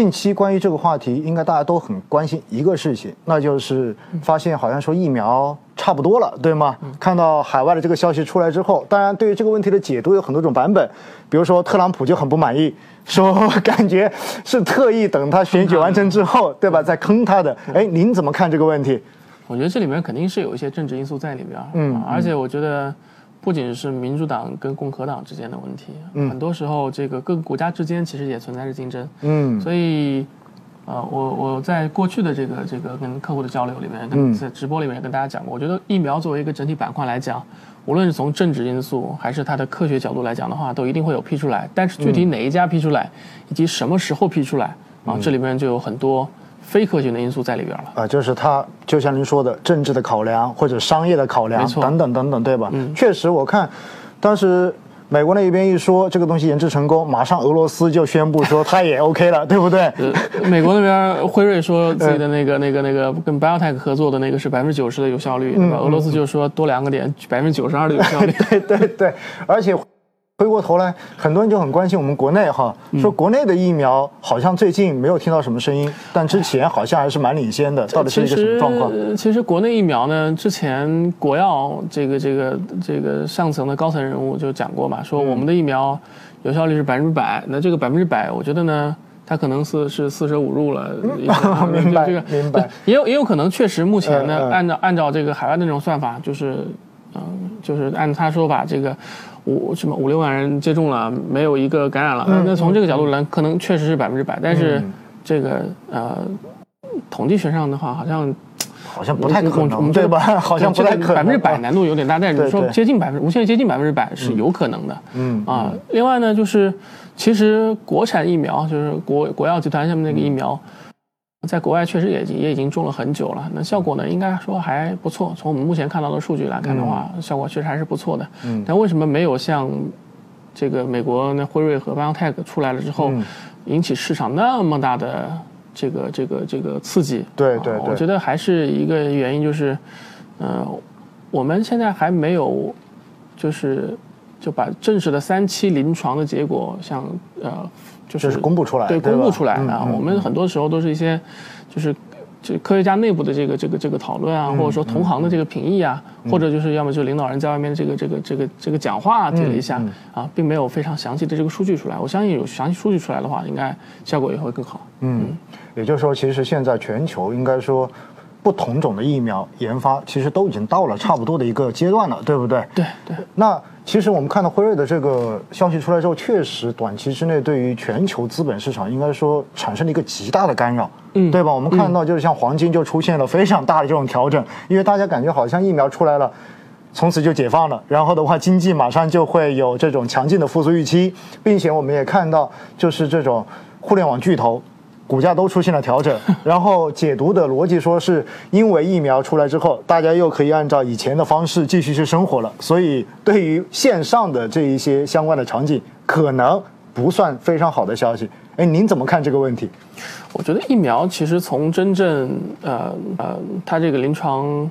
近期关于这个话题，应该大家都很关心一个事情，那就是发现好像说疫苗差不多了，对吗？看到海外的这个消息出来之后，当然对于这个问题的解读有很多种版本，比如说特朗普就很不满意，说 感觉是特意等他选举完成之后，对吧，再坑他的。哎，您怎么看这个问题？我觉得这里面肯定是有一些政治因素在里边，嗯，而且我觉得。不仅是民主党跟共和党之间的问题，很多时候这个各个国家之间其实也存在着竞争。嗯，所以，呃，我我在过去的这个这个跟客户的交流里面，跟在直播里面跟大家讲过，我觉得疫苗作为一个整体板块来讲，无论是从政治因素还是它的科学角度来讲的话，都一定会有批出来。但是具体哪一家批出来，以及什么时候批出来，啊，这里面就有很多。非科学的因素在里边了啊，就是它就像您说的政治的考量或者商业的考量等等等等，对吧？嗯，确实，我看当时美国那边一说这个东西研制成功，马上俄罗斯就宣布说它也 OK 了，对不对？美国那边辉瑞说自己的那个那个那个跟 BioNTech 合作的那个是百分之九十的有效率，对吧？俄罗斯就说多两个点，百分之九十二的有效率。对对对，而且。回过头来，很多人就很关心我们国内哈，说国内的疫苗好像最近没有听到什么声音，但之前好像还是蛮领先的，到底是一个什么状况？其实国内疫苗呢，之前国药这个这个这个上层的高层人物就讲过嘛，说我们的疫苗有效率是百分之百，那这个百分之百，我觉得呢，它可能是是四舍五入了。明白这个，明白。也有也有可能，确实目前呢，按照按照这个海外的那种算法，就是嗯，就是按他说法这个。五什么五六万人接种了，没有一个感染了。那从这个角度来，可能确实是百分之百。但是这个呃，统计学上的话，好像好像不太可能，对吧？好像不太可能。百分之百难度有点大，但是你说接近百分，无限接近百分之百是有可能的。嗯啊，另外呢，就是其实国产疫苗，就是国国药集团下面那个疫苗。在国外确实也也已经种了很久了，那效果呢，应该说还不错。从我们目前看到的数据来看的话，效果确实还是不错的。嗯，但为什么没有像这个美国那辉瑞和 BioNTech 出来了之后，引起市场那么大的这个这个这个刺激？对对，我觉得还是一个原因就是，呃，我们现在还没有就是就把正式的三期临床的结果，像呃。就是公布出来，对，公布出来啊！我们很多时候都是一些，就是就科学家内部的这个这个这个讨论啊，或者说同行的这个评议啊，或者就是要么就领导人在外面这个这个这个这个讲话提了一下啊，并没有非常详细的这个数据出来。我相信有详细数据出来的话，应该效果也会更好。嗯，也就是说，其实现在全球应该说。不同种的疫苗研发其实都已经到了差不多的一个阶段了，对不对？对对。那其实我们看到辉瑞的这个消息出来之后，确实短期之内对于全球资本市场应该说产生了一个极大的干扰，嗯，对吧？我们看到就是像黄金就出现了非常大的这种调整，因为大家感觉好像疫苗出来了，从此就解放了，然后的话经济马上就会有这种强劲的复苏预期，并且我们也看到就是这种互联网巨头。股价都出现了调整，然后解读的逻辑说是因为疫苗出来之后，大家又可以按照以前的方式继续去生活了，所以对于线上的这一些相关的场景，可能不算非常好的消息。哎，您怎么看这个问题？我觉得疫苗其实从真正呃呃，它这个临床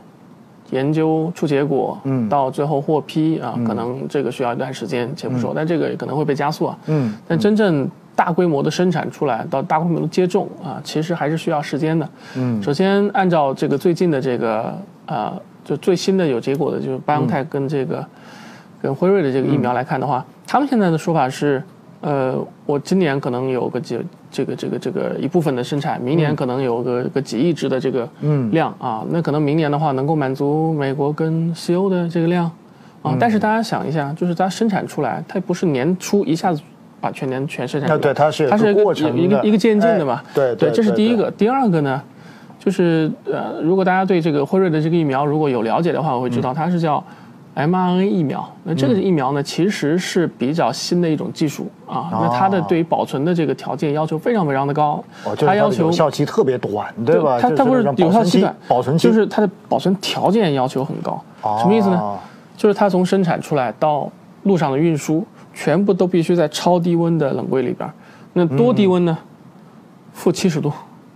研究出结果，嗯，到最后获批啊，可能这个需要一段时间，且不说，但这个可能会被加速啊，嗯，但真正。大规模的生产出来到大规模的接种啊，其实还是需要时间的。嗯，首先按照这个最近的这个呃，就最新的有结果的，就是巴恩泰跟这个跟辉瑞的这个疫苗来看的话，他们现在的说法是，呃，我今年可能有个几这个这个这个一部分的生产，明年可能有个个几亿只的这个量啊，那可能明年的话能够满足美国跟西欧的这个量啊。但是大家想一下，就是它生产出来，它不是年初一下子。把全年全生产，对，它是它是一个一个一个渐进的嘛，对对，这是第一个。第二个呢，就是呃，如果大家对这个辉瑞的这个疫苗如果有了解的话，我会知道它是叫 mRNA 疫苗。那这个疫苗呢，其实是比较新的一种技术啊。那它的对于保存的这个条件要求非常非常的高，它要求有效期特别短，对吧？它它不是有效期短，保存期就是它的保存条件要求很高。什么意思呢？就是它从生产出来到路上的运输。全部都必须在超低温的冷柜里边，那多低温呢？负七十度，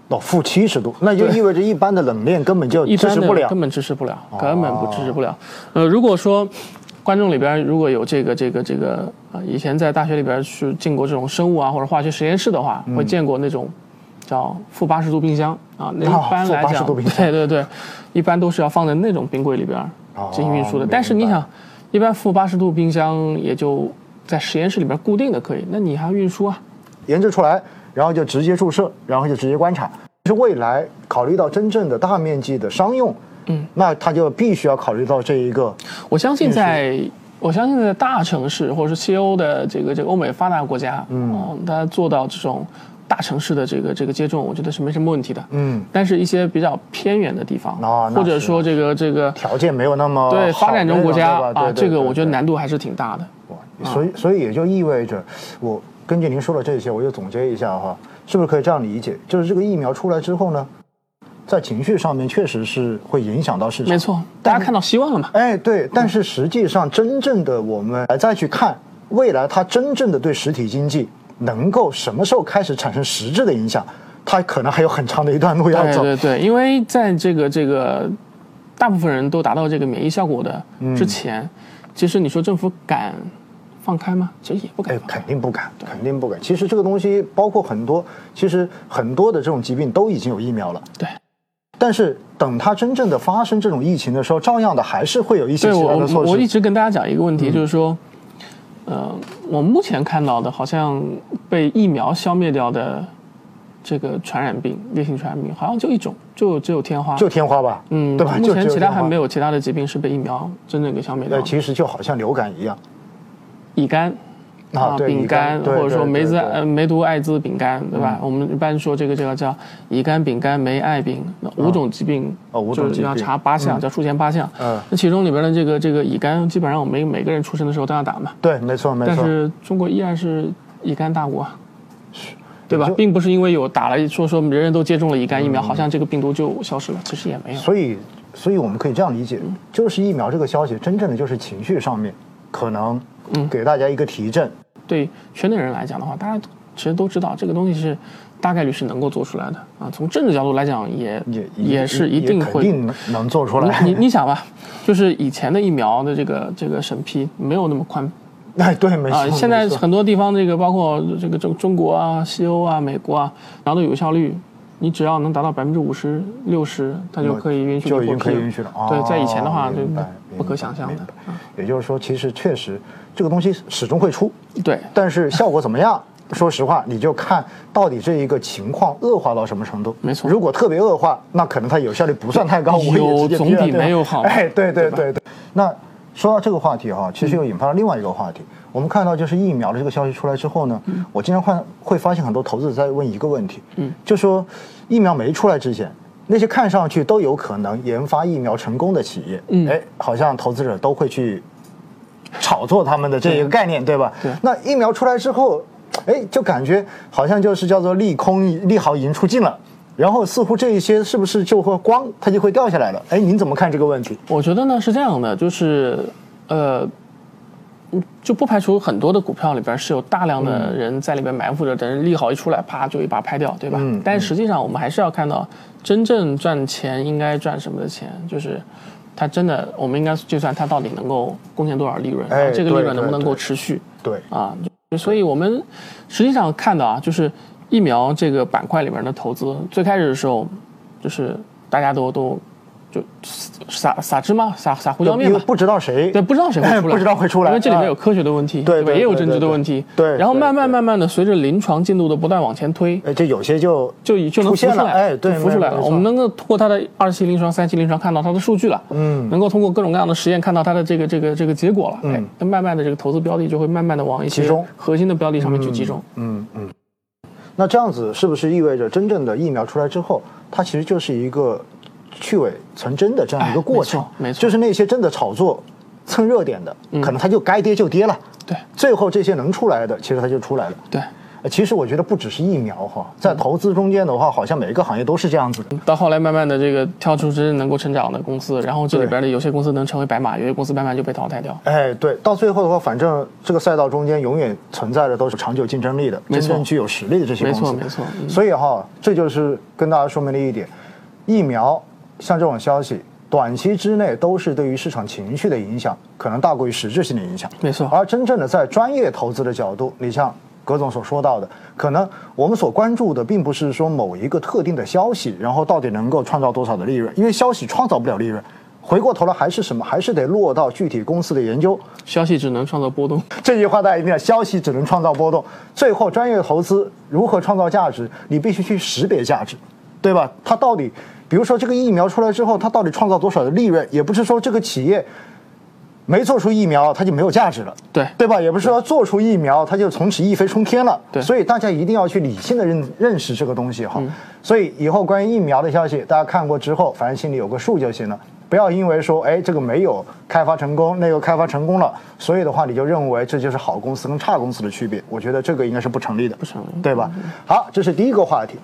哦，负七十度，那就意味着一般的冷链根本就支持不了，根本支持不了，根本不支持不了。呃，如果说观众里边如果有这个这个这个啊，以前在大学里边去进过这种生物啊或者化学实验室的话，会见过那种叫负八十度冰箱啊，那哦一般来负80讲，对对对，一般都是要放在那种冰柜里边进行运输的。明但是你想，一般负八十度冰箱也就在实验室里边固定的可以，那你还要运输啊？研制出来，然后就直接注射，然后就直接观察。是未来考虑到真正的大面积的商用，嗯，那他就必须要考虑到这一个，我相信在，我相信在大城市或者是西欧的这个这个欧美发达国家，嗯，它做到这种大城市的这个这个接种，我觉得是没什么问题的。嗯，但是一些比较偏远的地方，哦那或者说这个这个条件没有那么对发展中国家对这个我觉得难度还是挺大的。哇所以所以也就意味着，我根据您说的这些，我就总结一下哈，是不是可以这样理解？就是这个疫苗出来之后呢，在情绪上面确实是会影响到市场，没。错，大家看到希望了嘛？哎，对，但是实际上真正的我们再去看未来，它真正的对实体经济能够什么时候开始产生实质的影响，它可能还有很长的一段路要走。对对对，因为在这个这个大部分人都达到这个免疫效果的嗯之前，其实你说政府敢放开吗？其实也不敢哎，肯定不敢，肯定不敢。其实这个东西包括很多，其实很多的这种疾病都已经有疫苗了。对，但是等它真正的发生这种疫情的时候，照样的还是会有一些其他的措施。我一直跟大家讲一个问题，就是说，呃，我目前看到的好像被疫苗消灭掉的这个传染病，烈性传染病，好像就一种，就只有天花。就天花吧，嗯，对吧？目前其他还没有。其他的疾病是被疫苗真正给消灭掉。其实就好像流感一样，乙肝啊丙肝或者说梅子呃梅毒艾滋丙肝，对吧？我们一般说这个这个叫乙肝、丙肝、梅艾丙五种疾病，哦五种就是要疾病查八项，叫术前八项。嗯那其中里边的这个这个乙肝，基本上我们每个人出生的时候都要打嘛。对，没错没错。但是中国依然是乙肝大国啊，对吧？并不是因为有打了说说人人都接种了乙肝疫苗，嗯好像这个病毒就消失了，其实也没有。所以，所以我们可以这样理解，就是疫苗这个消息，真正的就是情绪上面可能嗯给大家一个提振。对圈内人来讲的话，大家其实都知道这个东西是大概率是能够做出来的啊。从政治角度来讲也，也也是一定会。定能能做出来。你你你想吧，就是以前的疫苗的这个这个审批没有那么宽哎，对，没错。啊，现在很多地方这个包括这个中中国啊、西欧啊、美国啊，然后的有效率，你只要能达到百分之五十、六十，它就可以允许就已经可以允许了。对，哦在以前的话就不可想象的也就是说，其实确实这个东西始终会出，对，但是效果怎么样？说实话，你就看到底这一个情况恶化到什么程度。没错如果特别恶化，那可能它有效率不算太高，我也有总比没有好哎，对对对对对。那说到这个话题哈，其实又引发了另外一个话题。我们看到就是疫苗的这个消息出来之后呢，我经常看会发现很多投资者在问一个问题，嗯，就说疫苗没出来之前。那些看上去都有可能研发疫苗成功的企业，嗯哎，好像投资者都会去炒作他们的这一个概念，对吧？对那疫苗出来之后，哎，就感觉好像就是叫做利空利好已经出尽了，然后似乎这一些是不是就会光它就会掉下来了？哎，您怎么看这个问题？我觉得呢是这样的，就是呃，嗯就不排除很多的股票里边是有大量的人在里面埋伏着，等人利好一出来，啪就一把拍掉，对吧？嗯但是实际上我们还是要看到真正赚钱应该赚什么的钱，就是。它真的，我们应该计算它到底能够贡献多少利润，哎然后这个利润能不能够持续对，啊？所以我们实际上看到啊，就是疫苗这个板块里面的投资，最开始的时候，就是大家都都就撒撒芝麻、撒撒胡椒面吧，不知道谁对，不知道谁会 出来，不知道会出来因为这里面有啊科学的问题，对对也有政治的问题，对。对然后慢慢慢慢的，随着临床进度的不断往前推，哎，这有些就就已就能出现了浮出来，哎对浮出来了。我们能够通过它的二期临床、三期临床看到它的数据了，嗯。能够通过各种各样的实验看到它的这个这个这个结果了，嗯。哎，那慢慢的这个投资标的就会慢慢的往一些核心的标的上面去集中。嗯嗯。那这样子是不是意味着真正的疫苗出来之后，它其实就是一个去伪存真的这样一个过程？哎没错没错就是那些真的炒作、蹭热点的，可能它就该跌就跌了。对最后这些能出来的，其实它就出来了。对，呃其实我觉得不只是疫苗哈，在投资中间的话，好像每一个行业都是这样子的。到后来慢慢的这个跳出真正能够成长的公司，然后这里边的有些公司能成为白马，有些公司慢慢就被淘汰掉。哎，对，到最后的话，反正这个赛道中间永远存在的都是长久竞争力的、真正具有实力的这些公司。没错没错嗯所以哈，这就是跟大家说明了一点：疫苗像这种消息，短期之内都是对于市场情绪的影响，可能大过于实质性的影响。没错而真正的在专业投资的角度，你像葛总所说到的，可能我们所关注的并不是说某一个特定的消息，然后到底能够创造多少的利润，因为消息创造不了利润。回过头来还是什么？还是得落到具体公司的研究。消息只能创造波动，这句话大家一定要：消息只能创造波动。最后，专业投资如何创造价值？你必须去识别价值，对吧？它到底，比如说这个疫苗出来之后，它到底创造多少的利润？也不是说这个企业没做出疫苗，它就没有价值了，对对吧？也不是说做出疫苗，它就从此一飞冲天了。对所以大家一定要去理性的认认识这个东西哈。所以以后关于疫苗的消息，大家看过之后，反正心里有个数就行了。不要因为说，哎，这个没有开发成功，那个开发成功了，所以的话你就认为这就是好公司跟差公司的区别。我觉得这个应该是不成立的，不成立对吧？好，这是第一个话题。